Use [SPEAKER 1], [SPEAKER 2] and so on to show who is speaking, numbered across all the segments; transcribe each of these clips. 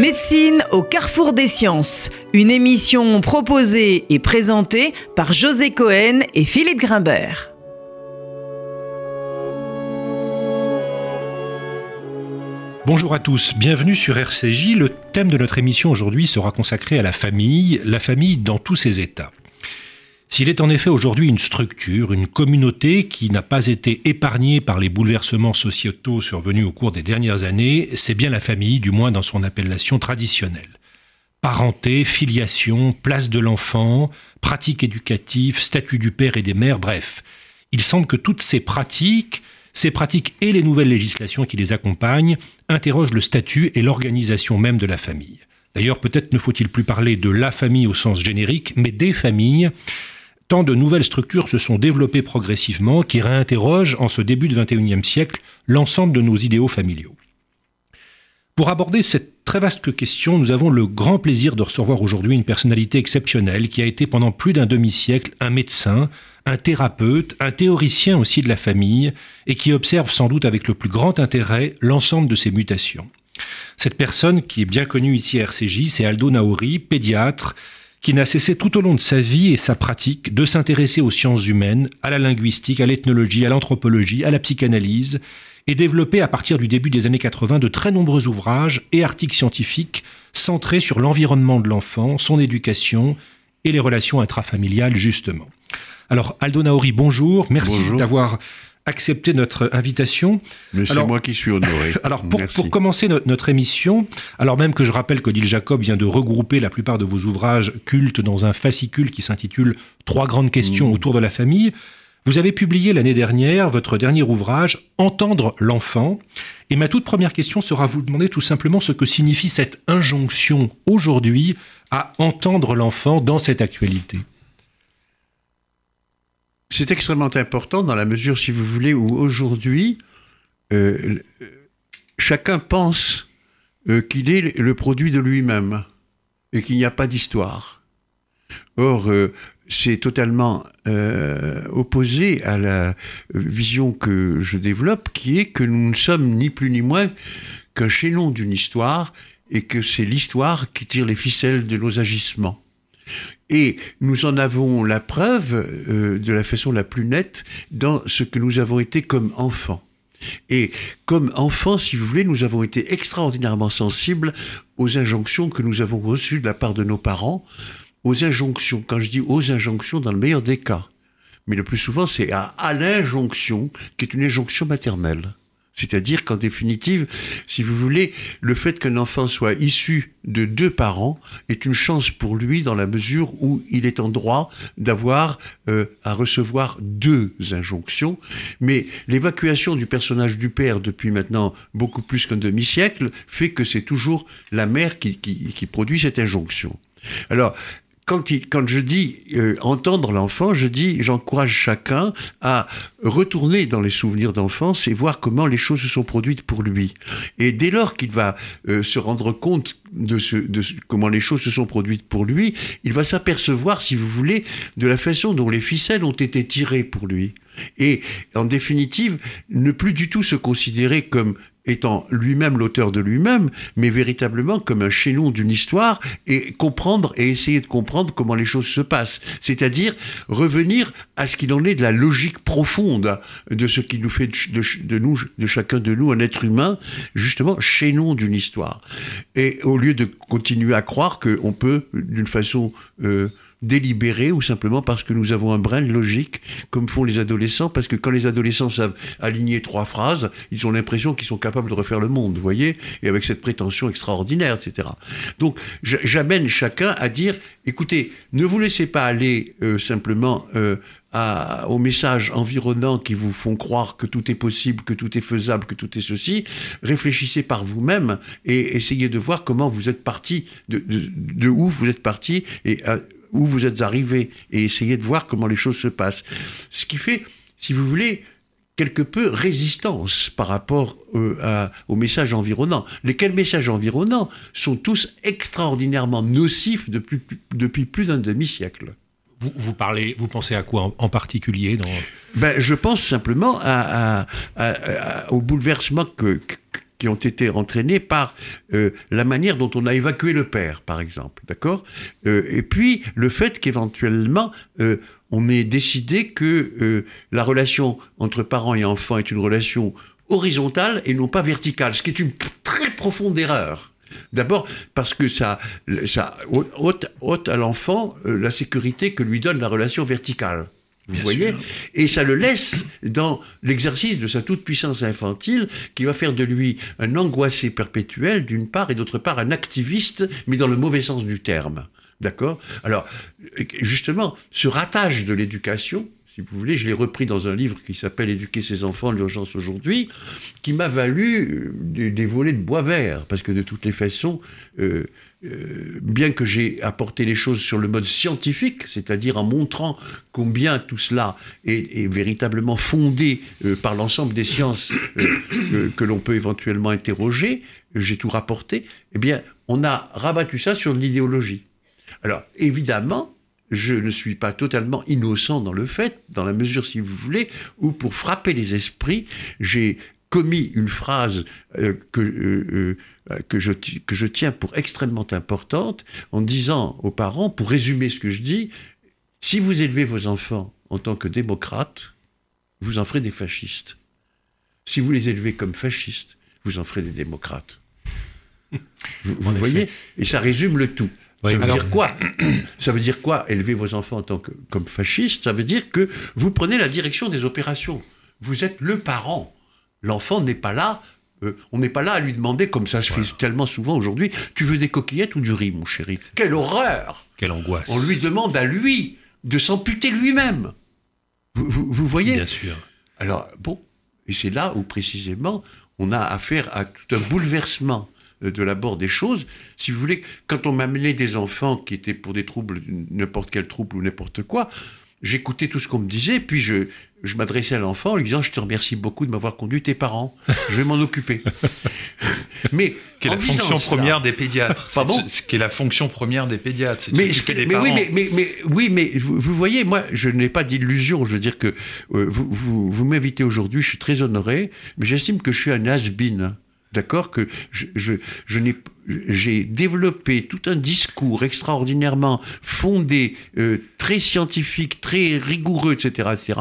[SPEAKER 1] Médecine au carrefour des sciences, une émission proposée et présentée par José Cohen et Philippe Grimbert.
[SPEAKER 2] Bonjour à tous, bienvenue sur RCJ. Le thème de notre émission aujourd'hui sera consacré à la famille, la famille dans tous ses états. S'il est en effet aujourd'hui une structure, une communauté qui n'a pas été épargnée par les bouleversements sociétaux survenus au cours des dernières années, c'est bien la famille, du moins dans son appellation traditionnelle. Parenté, filiation, place de l'enfant, pratiques éducatives, statut du père et des mères, bref. Il semble que toutes ces pratiques, ces pratiques et les nouvelles législations qui les accompagnent interrogent le statut et l'organisation même de la famille. D'ailleurs, peut-être ne faut-il plus parler de la famille au sens générique, mais des familles, tant de nouvelles structures se sont développées progressivement qui réinterrogent en ce début du XXIe siècle l'ensemble de nos idéaux familiaux. Pour aborder cette très vaste question, nous avons le grand plaisir de recevoir aujourd'hui une personnalité exceptionnelle qui a été pendant plus d'un demi-siècle un médecin, un thérapeute, un théoricien aussi de la famille, et qui observe sans doute avec le plus grand intérêt l'ensemble de ces mutations. Cette personne qui est bien connue ici à RCJ, c'est Aldo Naori, pédiatre, qui n'a cessé tout au long de sa vie et sa pratique de s'intéresser aux sciences humaines, à la linguistique, à l'ethnologie, à l'anthropologie, à la psychanalyse, et développé à partir du début des années 80 de très nombreux ouvrages et articles scientifiques centrés sur l'environnement de l'enfant, son éducation et les relations intrafamiliales justement. Alors Aldo Naori, bonjour, merci d'avoir accepté notre invitation.
[SPEAKER 3] Mais c'est moi qui suis honoré.
[SPEAKER 2] Alors pour, pour commencer notre émission, alors même que je rappelle qu'Odile Jacob vient de regrouper la plupart de vos ouvrages cultes dans un fascicule qui s'intitule Trois grandes questions mmh. autour de la famille, vous avez publié l'année dernière votre dernier ouvrage Entendre l'enfant. Et ma toute première question sera vous demander tout simplement ce que signifie cette injonction aujourd'hui à entendre l'enfant dans cette actualité.
[SPEAKER 3] C'est extrêmement important dans la mesure, si vous voulez, où aujourd'hui, euh, chacun pense euh, qu'il est le produit de lui-même et qu'il n'y a pas d'histoire. Or, euh, c'est totalement opposé à la vision que je développe, qui est que nous ne sommes ni plus ni moins qu'un chaînon d'une histoire et que c'est l'histoire qui tire les ficelles de nos agissements. Et nous en avons la preuve euh, de la façon la plus nette dans ce que nous avons été comme enfants. Et comme enfants, si vous voulez, nous avons été extraordinairement sensibles aux injonctions que nous avons reçues de la part de nos parents, aux injonctions, quand je dis aux injonctions, dans le meilleur des cas. Mais le plus souvent, c'est à, à l'injonction, qui est une injonction maternelle. C'est-à-dire qu'en définitive, si vous voulez, le fait qu'un enfant soit issu de deux parents est une chance pour lui dans la mesure où il est en droit d'avoir euh, à recevoir deux injonctions. Mais l'évacuation du personnage du père depuis maintenant beaucoup plus qu'un demi-siècle fait que c'est toujours la mère qui, qui produit cette injonction. Alors, quand, je dis euh, entendre l'enfant, je dis j'encourage chacun à retourner dans les souvenirs d'enfance et voir comment les choses se sont produites pour lui. Et dès lors qu'il va euh, se rendre compte de, de comment les choses se sont produites pour lui, il va s'apercevoir, si vous voulez, de la façon dont les ficelles ont été tirées pour lui. Et en définitive, ne plus du tout se considérer comme étant lui-même l'auteur de lui-même, mais véritablement comme un chaînon d'une histoire et comprendre et essayer de comprendre comment les choses se passent. C'est-à-dire revenir à ce qu'il en est de la logique profonde de ce qui nous fait de, nous, de chacun de nous un être humain, justement chaînon d'une histoire. Et au lieu de continuer à croire qu'on peut, d'une façon euh, délibéré ou simplement parce que nous avons un brin de logique, comme font les adolescents, parce que quand les adolescents savent aligner trois phrases, ils ont l'impression qu'ils sont capables de refaire le monde, vous voyez, et avec cette prétention extraordinaire, etc. Donc j'amène chacun à dire, écoutez, ne vous laissez pas aller euh, simplement euh, à, aux messages environnants qui vous font croire que tout est possible, que tout est faisable, que tout est ceci, réfléchissez par vous-même et essayez de voir comment vous êtes parti, de, de, où vous êtes parti et euh, où vous êtes arrivé et essayez de voir comment les choses se passent. Ce qui fait, si vous voulez, quelque peu résistance par rapport euh, aux messages environnants. Lesquels messages environnants sont tous extraordinairement nocifs depuis, depuis plus d'un demi-siècle.
[SPEAKER 2] Vous, vous, parlez, vous pensez à quoi en, particulier dans...
[SPEAKER 3] ben, Je pense simplement à, au bouleversement que, qui ont été entraînés par euh, la manière dont on a évacué le père, par exemple, d'accord? Euh, Et puis le fait qu'éventuellement euh, on ait décidé que la relation entre parents et enfants est une relation horizontale et non pas verticale, ce qui est une très profonde erreur. D'abord parce que ça, ça ôte à l'enfant la sécurité que lui donne la relation verticale. Vous voyez Et ça le laisse dans l'exercice de sa toute-puissance infantile qui va faire de lui un angoissé perpétuel d'une part et d'autre part un activiste, mais dans le mauvais sens du terme. D'accord? Alors, justement, ce ratage de l'éducation, si vous voulez, je l'ai repris dans un livre qui s'appelle Éduquer ses enfants, l'urgence aujourd'hui, qui m'a valu euh, des, volets de bois vert, parce que de toutes les façons, euh, euh, bien que j'ai apporté les choses sur le mode scientifique, c'est-à-dire en montrant combien tout cela est, véritablement fondé par l'ensemble des sciences que l'on peut éventuellement interroger, j'ai tout rapporté, eh bien, on a rabattu ça sur l'idéologie. Alors, évidemment, je ne suis pas totalement innocent dans le fait, dans la mesure, si vous voulez, où pour frapper les esprits, j'ai commis une phrase que, que je, que je tiens pour extrêmement importante en disant aux parents, pour résumer ce que je dis, si vous élevez vos enfants en tant que démocrates, vous en ferez des fascistes. Si vous les élevez comme fascistes, vous en ferez des démocrates. vous, voyez Et ça résume le tout. Ça veut dire quoi Ça veut dire quoi Élever vos enfants en tant que comme fascistes, ça veut dire que vous prenez la direction des opérations. Vous êtes le parent. L'enfant n'est pas là euh, on n'est pas là à lui demander, comme ça se fait tellement souvent aujourd'hui, tu veux des coquillettes ou du riz, mon chéri? Quelle horreur
[SPEAKER 2] Quelle angoisse
[SPEAKER 3] On lui demande à lui de s'amputer lui-même. Vous, voyez?
[SPEAKER 2] Bien sûr.
[SPEAKER 3] Alors, bon, et c'est là où précisément on a affaire à tout un bouleversement de l'abord des choses. Si vous voulez, quand on m'amenait des enfants qui étaient pour des troubles, n'importe quel trouble ou n'importe quoi, j'écoutais tout ce qu'on me disait, puis je, je m'adressais à l'enfant en lui disant Je te remercie beaucoup de m'avoir conduit tes parents, je vais m'en occuper.
[SPEAKER 4] Mais. Qui est la fonction première des pédiatres. Pardon Ce qui est la fonction première des pédiatres.
[SPEAKER 3] Mais, mais, oui, mais, mais vous, voyez, moi, je n'ai pas d'illusion. Je veux dire que euh, vous, vous, vous m'invitez aujourd'hui, je suis très honoré, mais j'estime que je suis un has-been. D'accord Que je, je, je n'ai j'ai développé tout un discours extraordinairement fondé, euh, très scientifique, très rigoureux, etc., etc.,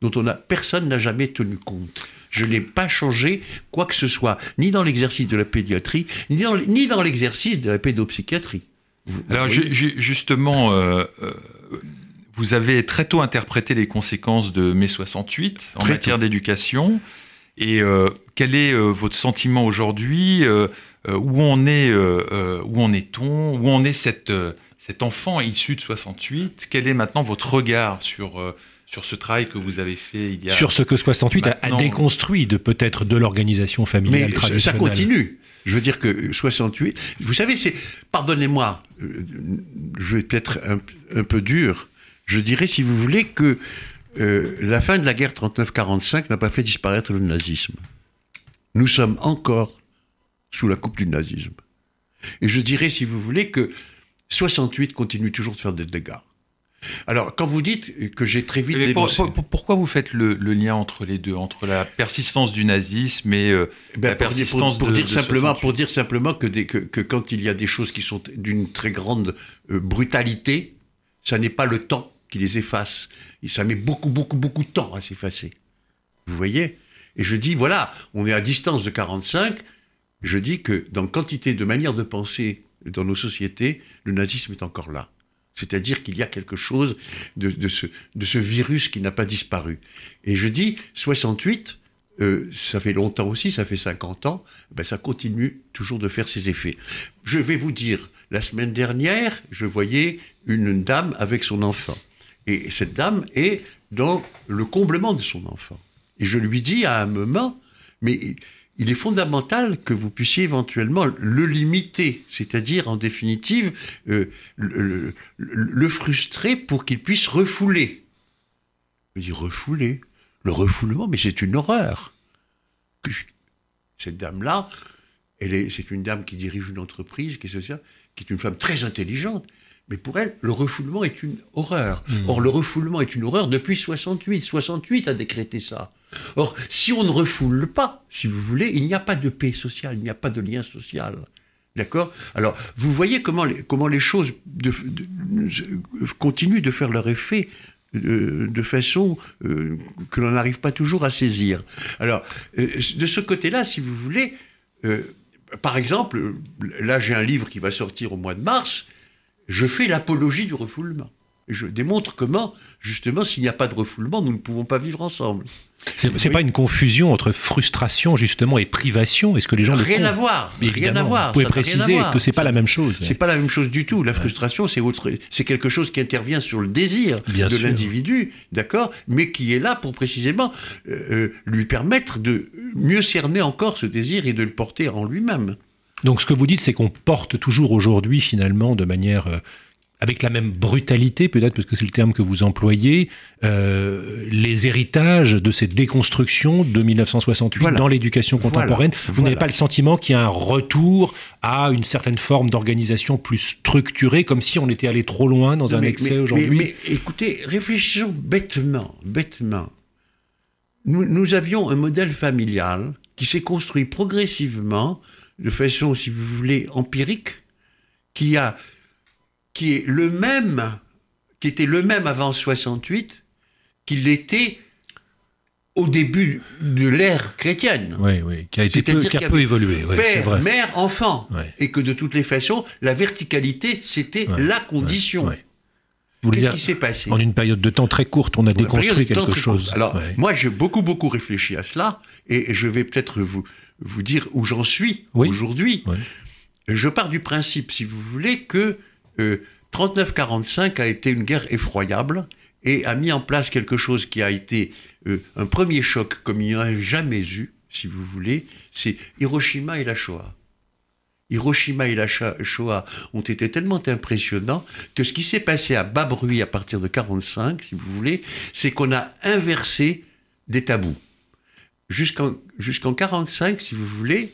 [SPEAKER 3] dont on a, personne n'a jamais tenu compte. Je n'ai pas changé quoi que ce soit, ni dans l'exercice de la pédiatrie, ni dans, ni dans l'exercice de la pédopsychiatrie.
[SPEAKER 4] Alors justement, euh, euh, vous avez très tôt interprété les conséquences de mai 68 en matière d'éducation. Et euh, quel est votre sentiment aujourd'hui Où on est Où en est-on Où en est cette, cet enfant issu de 68 Quel est maintenant votre regard sur sur ce travail que vous avez fait il y a...
[SPEAKER 2] Sur ce que 68 a, déconstruit de peut-être de l'organisation familiale Mais traditionnelle.
[SPEAKER 3] ça continue. Je veux dire que 68, vous savez, c'est, pardonnez-moi, euh, je vais peut-être un, peu dur, je dirais, si vous voulez, que euh, la fin de la guerre 39-45 n'a pas fait disparaître le nazisme. Nous sommes encore sous la coupe du nazisme. Et je dirais, si vous voulez, que 68 continue toujours de faire des dégâts. Alors, quand vous dites que j'ai très vite
[SPEAKER 4] pourquoi vous faites le, lien entre les deux, entre la persistance du nazisme et euh, ben, la persistance
[SPEAKER 3] pour, dire simplement, pour dire simplement que, que, quand il y a des choses qui sont d'une très grande euh, brutalité, ça n'est pas le temps qui les efface. Et ça met beaucoup, beaucoup, beaucoup de temps à s'effacer. Vous voyez? Et je dis, voilà, on est à distance de 45. Je dis que dans quantité de manières de penser dans nos sociétés, le nazisme est encore là. C'est-à-dire qu'il y a quelque chose de, ce, virus qui n'a pas disparu. Et je dis, 68, euh, ça fait longtemps aussi, ça fait 50 ans, ben ça continue toujours de faire ses effets. Je vais vous dire, la semaine dernière, je voyais une dame avec son enfant. Et cette dame est dans le comblement de son enfant. Et je lui dis à un moment, mais il est fondamental que vous puissiez éventuellement le limiter, c'est-à-dire en définitive euh, le, frustrer pour qu'il puisse refouler. Je dis refouler, le refoulement, mais c'est une horreur. Cette dame-là, elle est, c'est une dame qui dirige une entreprise, qui est, qui est une femme très intelligente, Mais pour elle, le refoulement est une horreur.
[SPEAKER 2] Hmm.
[SPEAKER 3] Or, le refoulement est une horreur depuis 68. 68 a décrété ça. Or, si on ne refoule pas, si vous voulez, il n'y a pas de paix sociale, il n'y a pas de lien social. D'accord? Alors, vous voyez comment les, comment les choses de- de- de- continuent de faire leur effet euh, de façon euh, que l'on n'arrive pas toujours à saisir. Alors, euh, de ce côté-là, si vous voulez, euh, par exemple, là j'ai un livre qui va sortir au mois de mars, je fais l'apologie du refoulement. Je démontre comment, justement, s'il n'y a pas de refoulement, nous ne pouvons pas vivre ensemble.
[SPEAKER 2] C'est
[SPEAKER 3] Oui.
[SPEAKER 2] pas une confusion entre frustration justement et privation Est-ce que les gens le
[SPEAKER 3] Rien
[SPEAKER 2] font
[SPEAKER 3] à voir. Rien à voir.
[SPEAKER 2] Vous pouvez préciser que c'est pas
[SPEAKER 3] Ça-
[SPEAKER 2] la même chose.
[SPEAKER 3] C'est pas la même chose du tout. La frustration, c'est autre, c'est quelque chose qui intervient sur le désir
[SPEAKER 2] Bien
[SPEAKER 3] de l'individu, d'accord, mais qui est là pour précisément euh, euh, lui permettre de mieux cerner encore ce désir et de le porter en lui-même.
[SPEAKER 2] Donc ce que vous dites, c'est qu'on porte toujours aujourd'hui finalement de manière euh, avec la même brutalité, peut-être parce que c'est le terme que vous employez, euh, les héritages de ces déconstructions de 1968
[SPEAKER 3] Voilà.
[SPEAKER 2] dans l'éducation
[SPEAKER 3] Voilà.
[SPEAKER 2] contemporaine. Vous
[SPEAKER 3] Voilà.
[SPEAKER 2] n'avez pas le sentiment qu'il y a un retour à une certaine forme d'organisation plus structurée, comme si on était allé trop loin dans
[SPEAKER 3] Non,
[SPEAKER 2] un
[SPEAKER 3] mais-
[SPEAKER 2] excès aujourd'hui
[SPEAKER 3] Mais, mais écoutez, réfléchissons bêtement, bêtement. Nous, nous avions un modèle familial qui s'est construit progressivement, de façon, si vous voulez, empirique, qui a, qui est le même, qui était le même avant 68, qu'il était au début de l'ère chrétienne.
[SPEAKER 2] Oui, oui, qui a, été peu, qui a peu évolué.
[SPEAKER 3] Père,
[SPEAKER 2] vrai.
[SPEAKER 3] mère, enfant. Et que de toutes les façons, la verticalité, c'était la condition. Qu'est-ce qui s'est passé
[SPEAKER 2] en une période de temps très courte, on a déconstruit quelque chose.
[SPEAKER 3] Alors, moi, j'ai beaucoup, beaucoup réfléchi à cela, et je vais peut-être vous, vous dire où j'en suis
[SPEAKER 2] Oui.
[SPEAKER 3] aujourd'hui.
[SPEAKER 2] Oui.
[SPEAKER 3] Je pars du principe, si vous voulez, que euh, 39-45 a été une guerre effroyable et a mis en place quelque chose qui a été euh, un premier choc comme il n'y en a jamais eu, si vous voulez, c'est Hiroshima et la Shoah. Hiroshima et la Shoah ont été tellement impressionnants que ce qui s'est passé à bas bruit à partir de 45, si vous voulez, c'est qu'on a inversé des tabous. Jusqu'en jusqu'en 45, si vous voulez,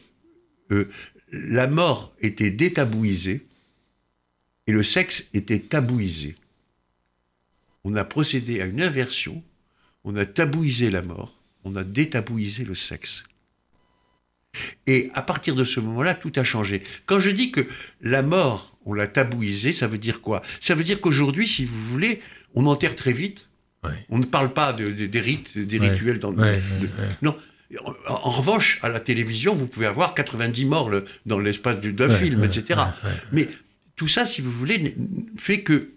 [SPEAKER 3] euh, la mort était détabouisée et le sexe était tabouisé. On a procédé à une inversion, on a tabouisé la mort, on a détabouisé le sexe. Et à partir de ce moment-là, tout a changé. Quand je dis que la mort, on l'a tabouisée, ça veut dire quoi? Ça veut dire qu'aujourd'hui, si vous voulez, on enterre très vite.
[SPEAKER 2] Ouais.
[SPEAKER 3] On ne parle pas de- de- des rites, des
[SPEAKER 2] Ouais.
[SPEAKER 3] rituels dans
[SPEAKER 2] Ouais,
[SPEAKER 3] de-. Non. En, en revanche, à la télévision, vous pouvez avoir 90 morts le- dans l'espace du- d'un
[SPEAKER 2] Ouais,
[SPEAKER 3] film,
[SPEAKER 2] ouais,
[SPEAKER 3] etc.
[SPEAKER 2] ouais.
[SPEAKER 3] Mais tout ça, si vous voulez, fait que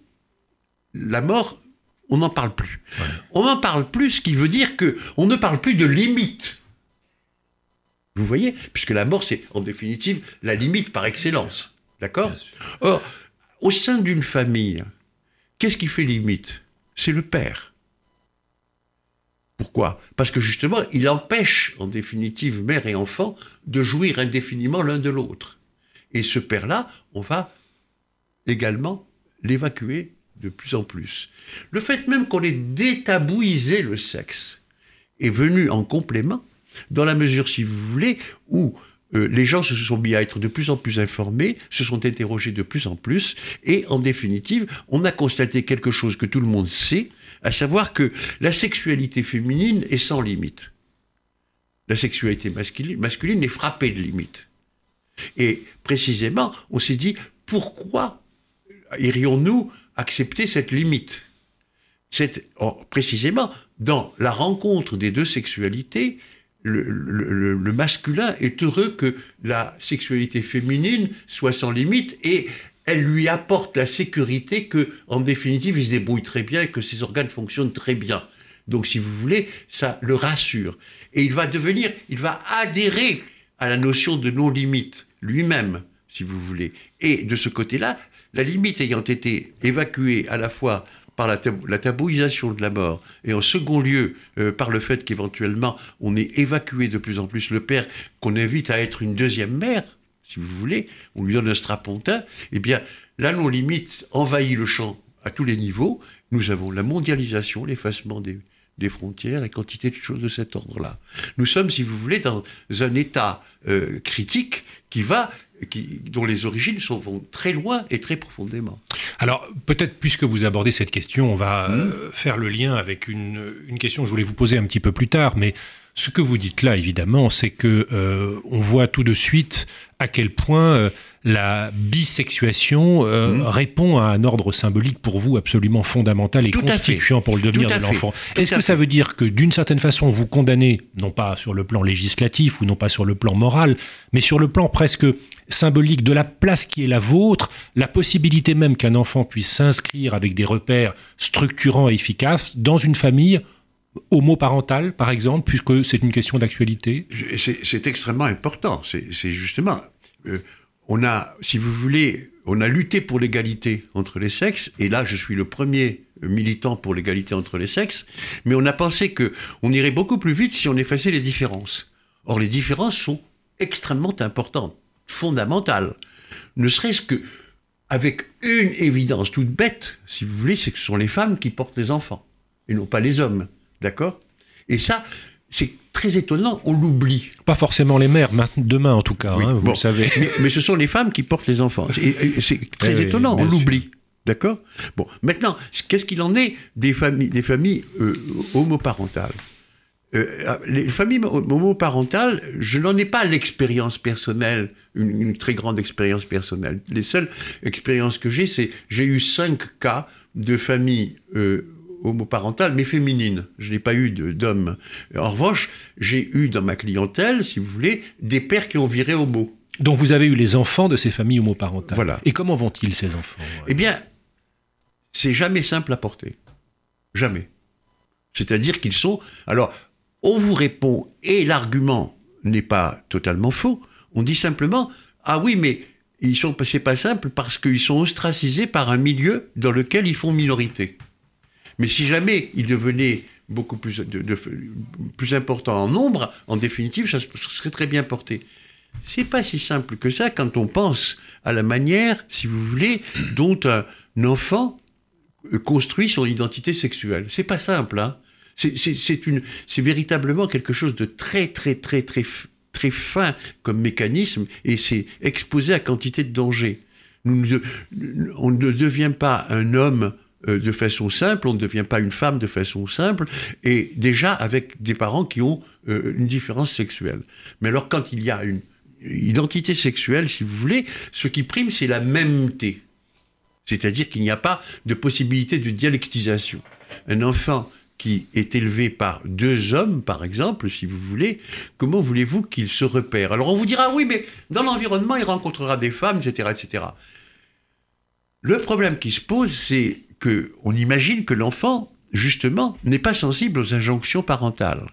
[SPEAKER 3] la mort, on n'en parle plus. On n'en parle plus, ce qui veut dire que on ne parle plus de limite. Vous voyez? Puisque la mort, c'est en définitive la limite par excellence. D'accord? Or, au sein d'une famille, qu'est-ce qui fait limite? C'est le père. Pourquoi? Parce que justement, il empêche, en définitive, mère et enfant, de jouir indéfiniment l'un de l'autre. Et ce père-là, on va également l'évacuer de plus en plus. Le fait même qu'on ait détabouisé le sexe est venu en complément, dans la mesure, si vous voulez, où euh, les gens se sont mis à être de plus en plus informés, se sont interrogés de plus en plus, et en définitive, on a constaté quelque chose que tout le monde sait, à savoir que la sexualité féminine est sans limite. La sexualité masculine, est frappée de limites. Et précisément, on s'est dit, pourquoi irions-nous accepter cette limite? Or, Précisément, dans la rencontre des deux sexualités, le- le masculin est heureux que la sexualité féminine soit sans limite et elle lui apporte la sécurité que, en définitive, il se débrouille très bien et que ses organes fonctionnent très bien. Donc, si vous voulez, ça le rassure. Et il va devenir, il va adhérer à la notion de non-limite lui-même, si vous voulez. Et de ce côté-là, la limite ayant été évacuée à la fois par la, tab- la tabouisation de la mort et en second lieu euh, par le fait qu'éventuellement on ait évacué de plus en plus le père qu'on invite à être une deuxième mère, si vous voulez, on lui donne un strapontin, eh bien la non-limite envahit le champ à tous les niveaux. Nous avons la mondialisation, l'effacement des, des frontières et quantité de choses de cet ordre-là. Nous sommes, si vous voulez, dans un état euh, critique qui va qui, dont les origines sont, vont très loin et très profondément.
[SPEAKER 2] Alors, peut-être, puisque vous abordez cette question, on va euh, faire le lien avec une, une, question que je voulais vous poser un petit peu plus tard, mais ce que vous dites là, évidemment, c'est que euh, on voit tout de suite à quel point euh, la bisexuation euh, mmh. répond à un ordre symbolique pour vous absolument fondamental et constituant pour le devenir de l'enfant. Est-ce que ça veut dire que d'une certaine façon vous condamnez, non pas sur le plan législatif ou non pas sur le plan moral, mais sur le plan presque symbolique de la place qui est la vôtre, la possibilité même qu'un enfant puisse s'inscrire avec des repères structurants et efficaces dans une famille homoparentale, par exemple, puisque c'est une question d'actualité
[SPEAKER 3] C'est extrêmement important. C'est justement, euh, on a, si vous voulez, on a lutté pour l'égalité entre les sexes, et là, je suis le premier militant pour l'égalité entre les sexes, mais on a pensé que on irait beaucoup plus vite si on effaçait les différences. Or, les différences sont extrêmement importantes, fondamentales. Ne serait-ce que avec une évidence toute bête, si vous voulez, c'est que ce sont les femmes qui portent les enfants, et non pas les hommes. D'accord? Et ça, c'est très étonnant, on l'oublie.
[SPEAKER 2] Pas forcément les mères, demain en tout cas, hein, vous le savez.
[SPEAKER 3] Mais, ce sont les femmes qui portent les enfants. C'est très eh étonnant, on l'oublie. D'accord? Bon, maintenant, qu'est-ce qu'il en est des familles, des familles euh, homoparentales? Euh, les familles homoparentales, je n'en ai pas l'expérience personnelle, une, très grande expérience personnelle. Les seules expériences que j'ai, c'est j'ai eu cinq cas de familles euh, homoparentale, mais féminine. Je n'ai pas eu d'hommes. En revanche, j'ai eu dans ma clientèle, si vous voulez, des pères qui ont viré homo.
[SPEAKER 2] Donc vous avez eu les enfants de ces familles homoparentales.
[SPEAKER 3] Voilà.
[SPEAKER 2] Et comment vont-ils ces enfants
[SPEAKER 3] Eh bien, c'est jamais simple à porter. Jamais. C'est-à-dire qu'ils sont. Alors, on vous répond, et l'argument n'est pas totalement faux. On dit simplement Ah oui, mais ils sont, c'est pas simple parce qu'ils sont ostracisés par un milieu dans lequel ils font minorité. Mais si jamais il devenait beaucoup plus, plus important en nombre, en définitive, ça, serait très bien porté. C'est pas si simple que ça quand on pense à la manière, si vous voulez, dont un enfant construit son identité sexuelle. C'est pas simple, hein. C'est c'est véritablement quelque chose de très, très, très, très, très fin comme mécanisme et c'est exposé à quantité de dangers. On ne devient pas un homme euh, de façon simple, on ne devient pas une femme de façon simple, et déjà avec des parents qui ont euh, une différence sexuelle. Mais alors quand il y a une identité sexuelle, si vous voulez, ce qui prime, c'est la mêmeté. C'est-à-dire qu'il n'y a pas de possibilité de dialectisation. Un enfant qui est élevé par deux hommes, par exemple, si vous voulez, comment voulez-vous qu'il se repère? Alors on vous dira, oui, mais dans l'environnement, il rencontrera des femmes, etc., etc. Le problème qui se pose, c'est on imagine que l'enfant, justement, n'est pas sensible aux injonctions parentales.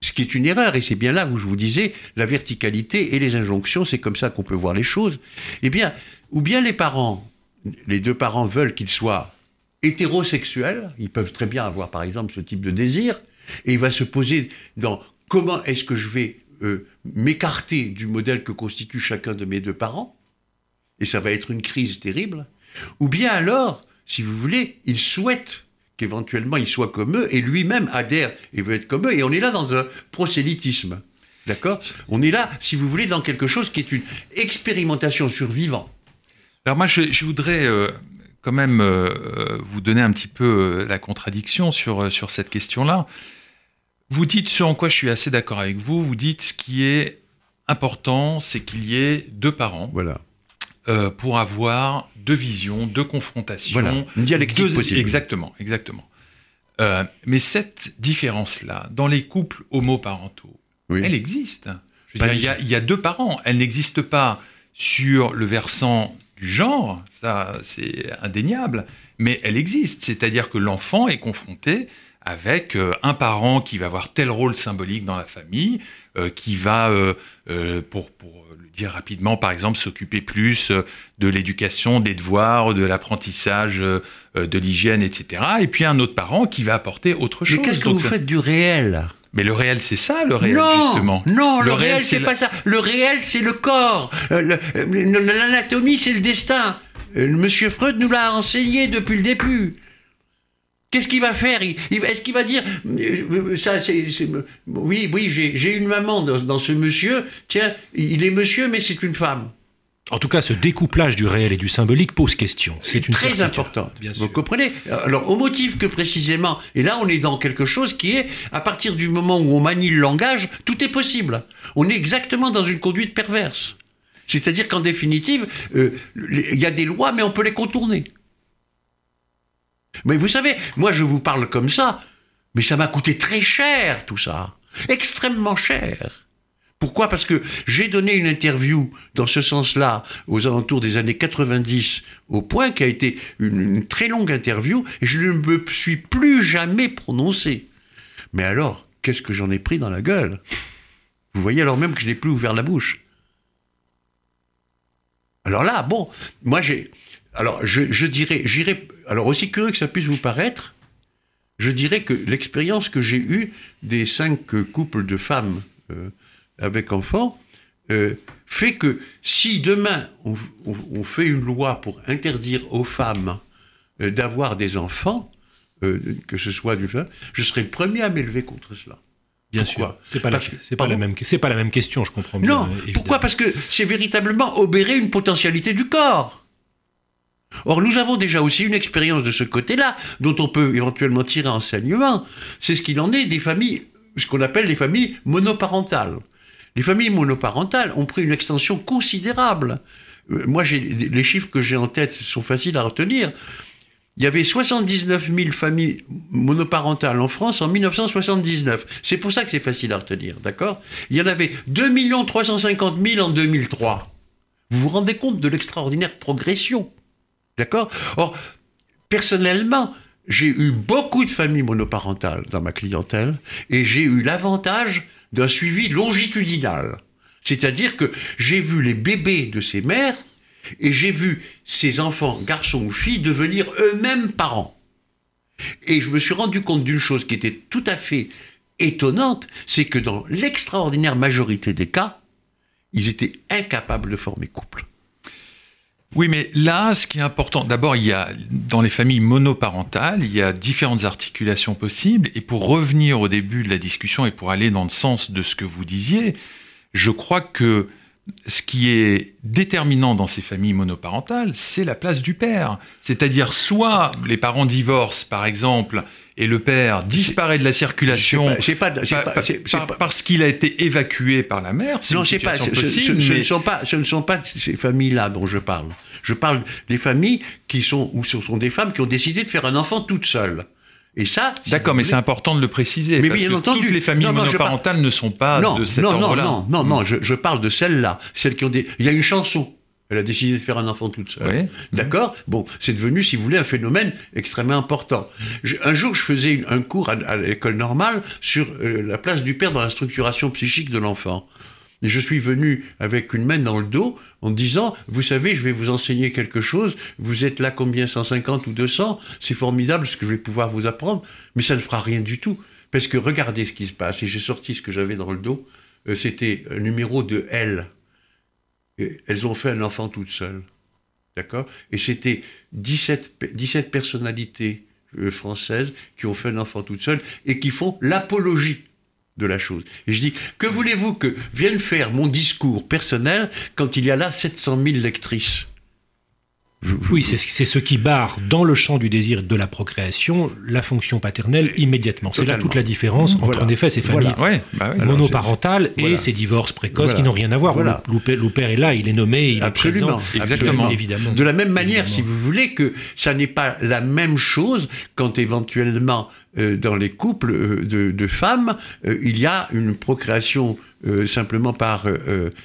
[SPEAKER 3] Ce qui est une erreur, et c'est bien là où je vous disais, la verticalité et les injonctions, c'est comme ça qu'on peut voir les choses. Eh bien, ou bien les parents, les deux parents veulent qu'ils soient hétérosexuels, ils peuvent très bien avoir par exemple ce type de désir, et il va se poser dans comment est-ce que je vais euh, m'écarter du modèle que constitue chacun de mes deux parents, et ça va être une crise terrible, ou bien alors, si vous voulez, il souhaite qu'éventuellement il soit comme eux, et lui-même adhère et veut être comme eux, et on est là dans un prosélytisme. D'accord? On est là, si vous voulez, dans quelque chose qui est une expérimentation survivant.
[SPEAKER 4] Alors moi, je, voudrais euh, quand même euh, vous donner un petit peu euh, la contradiction sur, sur cette question-là. Vous dites, ce en quoi je suis assez d'accord avec vous, vous dites ce qui est important, c'est qu'il y ait deux parents.
[SPEAKER 3] Voilà.
[SPEAKER 4] Euh, pour avoir deux visions, deux confrontations.
[SPEAKER 3] Voilà, une dialectique possible.
[SPEAKER 4] Exactement, exactement. Euh, mais cette différence-là, dans les couples homoparentaux, elle existe. il y, a deux parents. Elle n'existe pas sur le versant du genre, ça c'est indéniable, mais elle existe. C'est-à-dire que l'enfant est confronté avec euh, un parent qui va avoir tel rôle symbolique dans la famille, qui va, pour, pour dire rapidement, par exemple, s'occuper plus euh, de l'éducation, des devoirs, de l'apprentissage, euh, de l'hygiène, etc. Et puis un autre parent qui va apporter autre chose.
[SPEAKER 3] Mais qu'est-ce que vous faites du réel?
[SPEAKER 4] Mais le réel, c'est ça, le réel,
[SPEAKER 3] non,
[SPEAKER 4] justement.
[SPEAKER 3] Non, le, réel, c'est pas ça. Le réel, c'est le corps. Euh, l'anatomie, c'est le destin. Monsieur Freud nous l'a enseigné depuis le début. Qu'est-ce qu'il va faire Est-ce qu'il va dire euh, ça Oui, oui, j'ai une maman dans, ce monsieur. Tiens, il est monsieur, mais c'est une femme.
[SPEAKER 2] En tout cas, ce découplage du réel et du symbolique pose question.
[SPEAKER 3] C'est très important. Vous comprenez Alors, au motif que précisément, et là, on est dans quelque chose qui est, à partir du moment où on manie le langage, tout est possible. On est exactement dans une conduite perverse. C'est-à-dire qu'en définitive, euh, il y a des lois, mais on peut les contourner. Mais vous savez, moi je vous parle comme ça, mais ça m'a coûté très cher tout ça. Extrêmement cher. Pourquoi? Parce que j'ai donné une interview dans ce sens-là aux alentours des années 90 au point qui a été une, très longue interview et je ne me suis plus jamais prononcé. Mais alors, qu'est-ce que j'en ai pris dans la gueule? Vous voyez alors même que je n'ai plus ouvert la bouche. Alors là, bon, moi j'ai... Alors je, je dirais, j'irais alors aussi curieux que ça puisse vous paraître, je dirais que l'expérience que j'ai eue des cinq couples de femmes euh, avec enfants euh, fait que si demain on, fait une loi pour interdire aux femmes euh, d'avoir des enfants, que ce soit du je serai le premier à m'élever contre cela.
[SPEAKER 2] Bien sûr, c'est pas, la, pas, la même, pas la même question, je comprends bien.
[SPEAKER 3] Non, pourquoi? Parce que c'est véritablement obérer une potentialité du corps. Or, nous avons déjà aussi une expérience de ce côté-là, dont on peut éventuellement tirer enseignement. C'est ce qu'il en est des familles, ce qu'on appelle les familles monoparentales. Les familles monoparentales ont pris une extension considérable. Euh, moi, les chiffres que j'ai en tête sont faciles à retenir. Il y avait 79 000 familles monoparentales en France en 1979. C'est pour ça que c'est facile à retenir, d'accord? Il y en avait 2 350 000 en 2003. Vous vous rendez compte de l'extraordinaire progression D'accord? Or, personnellement, j'ai eu beaucoup de familles monoparentales dans ma clientèle et j'ai eu l'avantage d'un suivi longitudinal. C'est-à-dire que j'ai vu les bébés de ces mères et j'ai vu ces enfants, garçons ou filles, devenir eux-mêmes parents. Et je me suis rendu compte d'une chose qui était tout à fait étonnante, c'est que dans l'extraordinaire majorité des cas, ils étaient incapables de former couple.
[SPEAKER 4] Oui, mais là, ce qui est important, d'abord, il y a dans les familles monoparentales, il y a différentes articulations possibles. Et pour revenir au début de la discussion et pour aller dans le sens de ce que vous disiez, je crois que ce qui est déterminant dans ces familles monoparentales, c'est la place du père. C'est-à-dire, soit les parents divorcent, par exemple, et le père disparaît de la circulation parce qu'il a été évacué par la mère.
[SPEAKER 3] Non, c'est pas. Ce, ne sont pas. Ce ne sont pas ces familles-là dont je parle. Je parle des familles qui sont où ce sont des femmes qui ont décidé de faire un enfant toutes seules. Et ça,
[SPEAKER 4] d'accord, mais c'est important de le préciser. Mais parce bien que entendu, toutes les familles monoparentales ne sont pas de cet ordre-là.
[SPEAKER 3] Non, non, non, non, je, je parle de celles-là, celles qui ont des. Il y a une chanson elle a décidé de faire un enfant toute seule. D'accord? Bon, c'est devenu, si vous voulez, un phénomène extrêmement important. un jour, je faisais un cours à, l'école normale sur euh, la place du père dans la structuration psychique de l'enfant. Je suis venu avec une main dans le dos en disant, vous savez, je vais vous enseigner quelque chose, vous êtes là combien 150 ou 200 C'est formidable ce que je vais pouvoir vous apprendre, mais ça ne fera rien du tout. Parce que regardez ce qui se passe. Et j'ai sorti ce que j'avais dans le dos. Euh, c'était un numéro de L elles ont fait un enfant toutes seules. D'accord? Et c'était 17, 17 personnalités euh, françaises qui ont fait un enfant toutes seules et qui font l'apologie de la chose. Et je dis, que voulez-vous que vienne faire mon discours personnel quand il y a là 700 000 lectrices?
[SPEAKER 2] Oui, c'est ce qui barre dans le champ du désir de la procréation la fonction paternelle immédiatement. C'est là toute la différence entre en effet ces familles bah monoparentales et ces divorces précoces qui n'ont rien à voir. Le, père est là, il est nommé, il est présent.
[SPEAKER 3] Exactement. Évidemment. De la même manière, si vous voulez, que ça n'est pas la même chose quand éventuellement euh, dans les couples euh, de, femmes, euh, il y a une procréation simplement par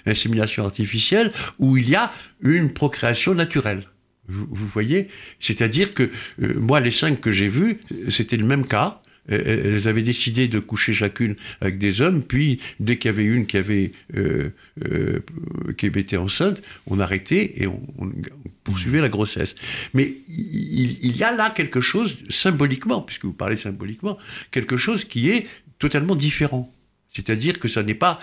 [SPEAKER 3] insémination artificielle ou il y a une procréation naturelle. Vous, voyez C'est-à-dire que euh, moi, les cinq que j'ai vus, c'était le même cas. Elles avaient décidé de coucher chacune avec des hommes, puis dès qu'il y avait une qui avait, euh, euh, qui été enceinte, on arrêtait et on, poursuivait la grossesse. Mais il, il, y a là quelque chose, symboliquement, puisque vous parlez symboliquement, quelque chose qui est totalement différent. C'est-à-dire que ça n'est pas...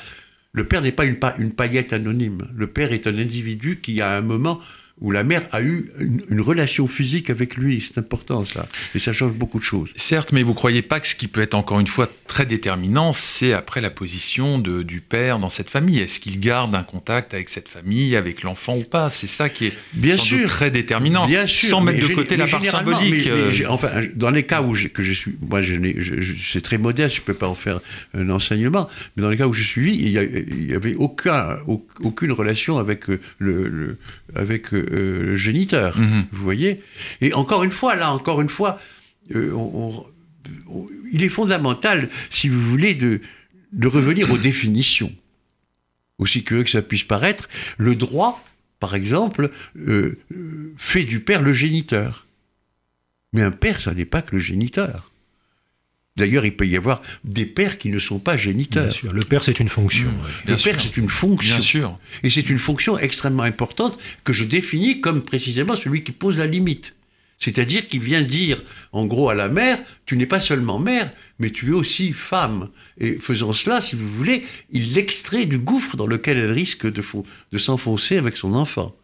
[SPEAKER 3] Le père n'est pas une paillette anonyme. Le père est un individu qui, à un moment, où la mère a eu une, relation physique avec lui. C'est important ça. Et ça change beaucoup de choses.
[SPEAKER 4] Certes, mais vous croyez pas que ce qui peut être encore une fois très déterminant, c'est après la position de, du père dans cette famille. Est-ce qu'il garde un contact avec cette famille, avec l'enfant ou pas? C'est ça qui est
[SPEAKER 3] bien sûr
[SPEAKER 4] très déterminant.
[SPEAKER 3] Bien sûr,
[SPEAKER 4] sans mettre de côté la part symbolique.
[SPEAKER 3] Euh. enfin, dans les cas où que je suis, moi, je, c'est très modeste, je peux pas en faire un enseignement. Mais dans les cas où je suis, il y, avait aucun, aucune relation avec euh, le, avec euh, le géniteur. Mhm. Vous voyez Et encore une fois, là, encore une fois, il est fondamental, si vous voulez, de, de revenir aux définitions aussi curieux que ça puisse paraître, le droit, par exemple, euh, euh, fait du père le géniteur. Mais un père, ça n'est pas que le géniteur. D'ailleurs, il peut y avoir des pères qui ne sont pas géniteurs. Bien
[SPEAKER 2] sûr. Le père, c'est une fonction.
[SPEAKER 3] le père, c'est une fonction.
[SPEAKER 4] Bien sûr.
[SPEAKER 3] Et c'est une fonction extrêmement importante que je définis comme précisément celui qui pose la limite. C'est-à-dire qu'il vient dire, en gros, à la mère, tu n'es pas seulement mère, mais tu es aussi femme. Et faisant cela, si vous voulez, il l'extrait du gouffre dans lequel elle risque de, de s'enfoncer avec son enfant.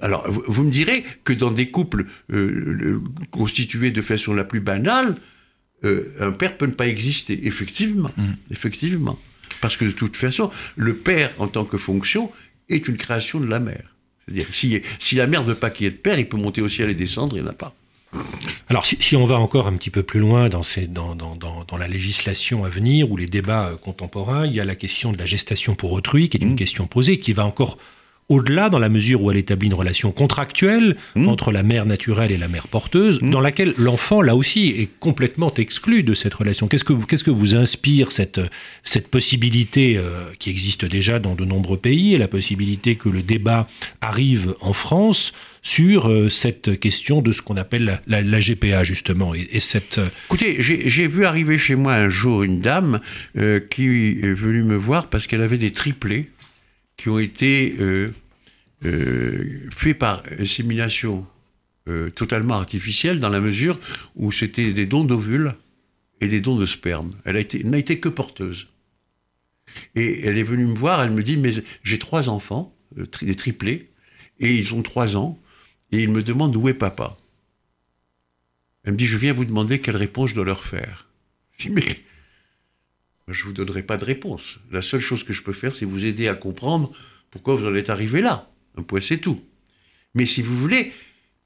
[SPEAKER 3] Alors, vous me direz que dans des couples euh, constitués de façon la plus banale, euh, un père peut ne pas exister. Effectivement, mmh. effectivement. Parce que de toute façon, le père en tant que fonction est une création de la mère. C'est-à-dire, si, si la mère ne veut pas qu'il y ait de père, il peut monter au ciel et descendre, il n'y en a pas.
[SPEAKER 2] Alors, si, on va encore un petit peu plus loin dans, ces, dans, dans, dans, la législation à venir ou les débats contemporains, il y a la question de la gestation pour autrui, qui est une mmh. question posée, qui va encore au-delà dans la mesure où elle établit une relation contractuelle mmh. entre la mère naturelle et la mère porteuse, mmh. dans laquelle l'enfant, là aussi, est complètement exclu de cette relation. Qu'est-ce que vous, qu'est-ce que vous inspire cette, cette possibilité euh, qui existe déjà dans de nombreux pays et la possibilité que le débat arrive en France sur euh, cette question de ce qu'on appelle la, GPA, justement. Et, cette... Euh,
[SPEAKER 3] Écoutez, j'ai vu arriver chez moi un jour une dame qui est venue me voir parce qu'elle avait des triplés qui ont été euh, euh, faits par insémination euh, totalement artificielle dans la mesure où c'était des dons d'ovules et des dons de sperme. Elle n'a été, que porteuse. Et elle est venue me voir, elle me dit, mais j'ai trois enfants, des triplés, et ils ont trois ans, et ils me demandent où est papa. Elle me dit, je viens vous demander quelle réponse je dois leur faire. Je dis, mais je ne vous donnerai pas de réponse. La seule chose que je peux faire, c'est vous aider à comprendre pourquoi vous en êtes arrivé là. Un point, c'est tout. Mais si vous voulez,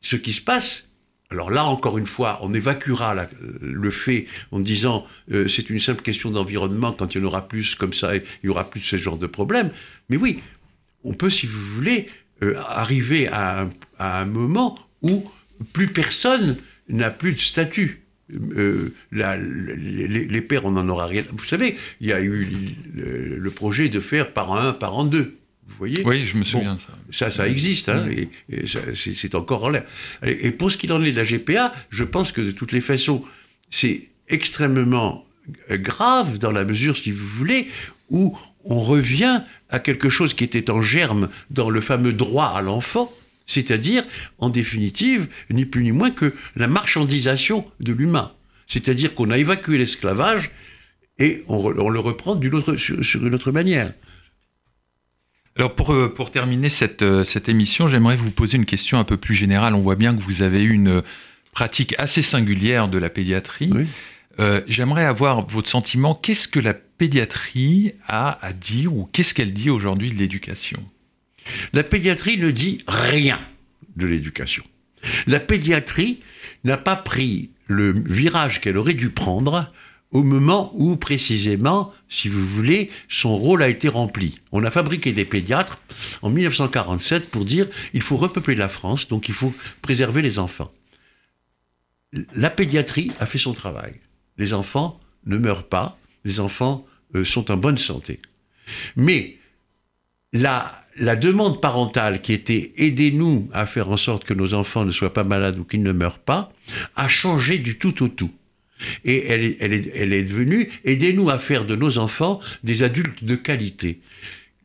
[SPEAKER 3] ce qui se passe, alors là, encore une fois, on évacuera le fait en disant euh, c'est une simple question d'environnement, quand il y en aura plus comme ça, il y aura plus ce genre de problème. Mais oui, on peut, si vous voulez, euh, arriver à un moment où plus personne n'a plus de statut. Euh, les, pères, on n'en aura rien. Vous savez, il y a eu le, projet de faire par un, par en deux. Vous voyez
[SPEAKER 4] Oui, je me souviens de ça.
[SPEAKER 3] Ça, ça existe, hein, et, c'est encore en l'air. Et pour ce qui en est de la GPA, je pense que de toutes les façons, c'est extrêmement grave dans la mesure, si vous voulez, où on revient à quelque chose qui était en germe dans le fameux droit à l'enfant, c'est-à-dire, en définitive, ni plus ni moins que la marchandisation de l'humain. C'est-à-dire qu'on a évacué l'esclavage et on, le reprend autre, sur, une autre manière.
[SPEAKER 4] Alors pour, euh, pour terminer cette, euh, cette émission, j'aimerais vous poser une question un peu plus générale. On voit bien que vous avez eu une pratique assez singulière de la pédiatrie. Euh, j'aimerais avoir votre sentiment. Qu'est-ce que la pédiatrie a à dire ou qu'est-ce qu'elle dit aujourd'hui de l'éducation?
[SPEAKER 3] La pédiatrie ne dit rien de l'éducation. La pédiatrie n'a pas pris le virage qu'elle aurait dû prendre au moment où, précisément, si vous voulez, son rôle a été rempli. On a fabriqué des pédiatres en 1947 pour dire il faut repeupler la France, donc il faut préserver les enfants. La pédiatrie a fait son travail. Les enfants ne meurent pas, les enfants euh, sont en bonne santé. Mais la, la demande parentale qui était aidez-nous à faire en sorte que nos enfants ne soient pas malades ou qu'ils ne meurent pas, a changé du tout au tout. Et elle est, elle est, elle est devenue aidez-nous à faire de nos enfants des adultes de qualité.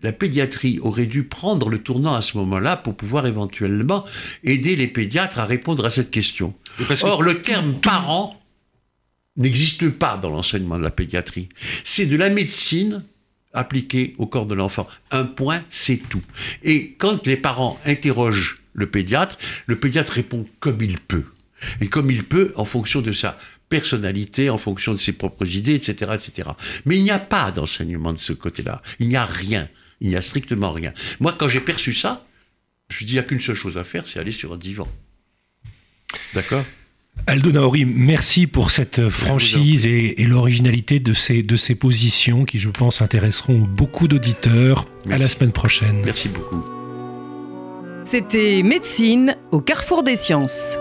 [SPEAKER 3] La pédiatrie aurait dû prendre le tournant à ce moment-là pour pouvoir éventuellement aider les pédiatres à répondre à cette question. Or, le terme parent n'existe pas dans l'enseignement de la pédiatrie. C'est de la médecine appliqué au corps de l'enfant. Un point, c'est tout. Et quand les parents interrogent le pédiatre, le pédiatre répond comme il peut. Et comme il peut, en fonction de sa personnalité, en fonction de ses propres idées, etc. etc. Mais il n'y a pas d'enseignement de ce côté-là. Il n'y a rien. Il n'y a strictement rien. Moi, quand j'ai perçu ça, je dis, il n'y a qu'une seule chose à faire, c'est aller sur un divan. D'accord?
[SPEAKER 2] Aldo Naori, merci pour cette franchise et, l'originalité de ces, de ces positions qui, je pense, intéresseront beaucoup d'auditeurs. À la semaine prochaine.
[SPEAKER 3] Merci beaucoup.
[SPEAKER 1] C'était Médecine au carrefour des sciences.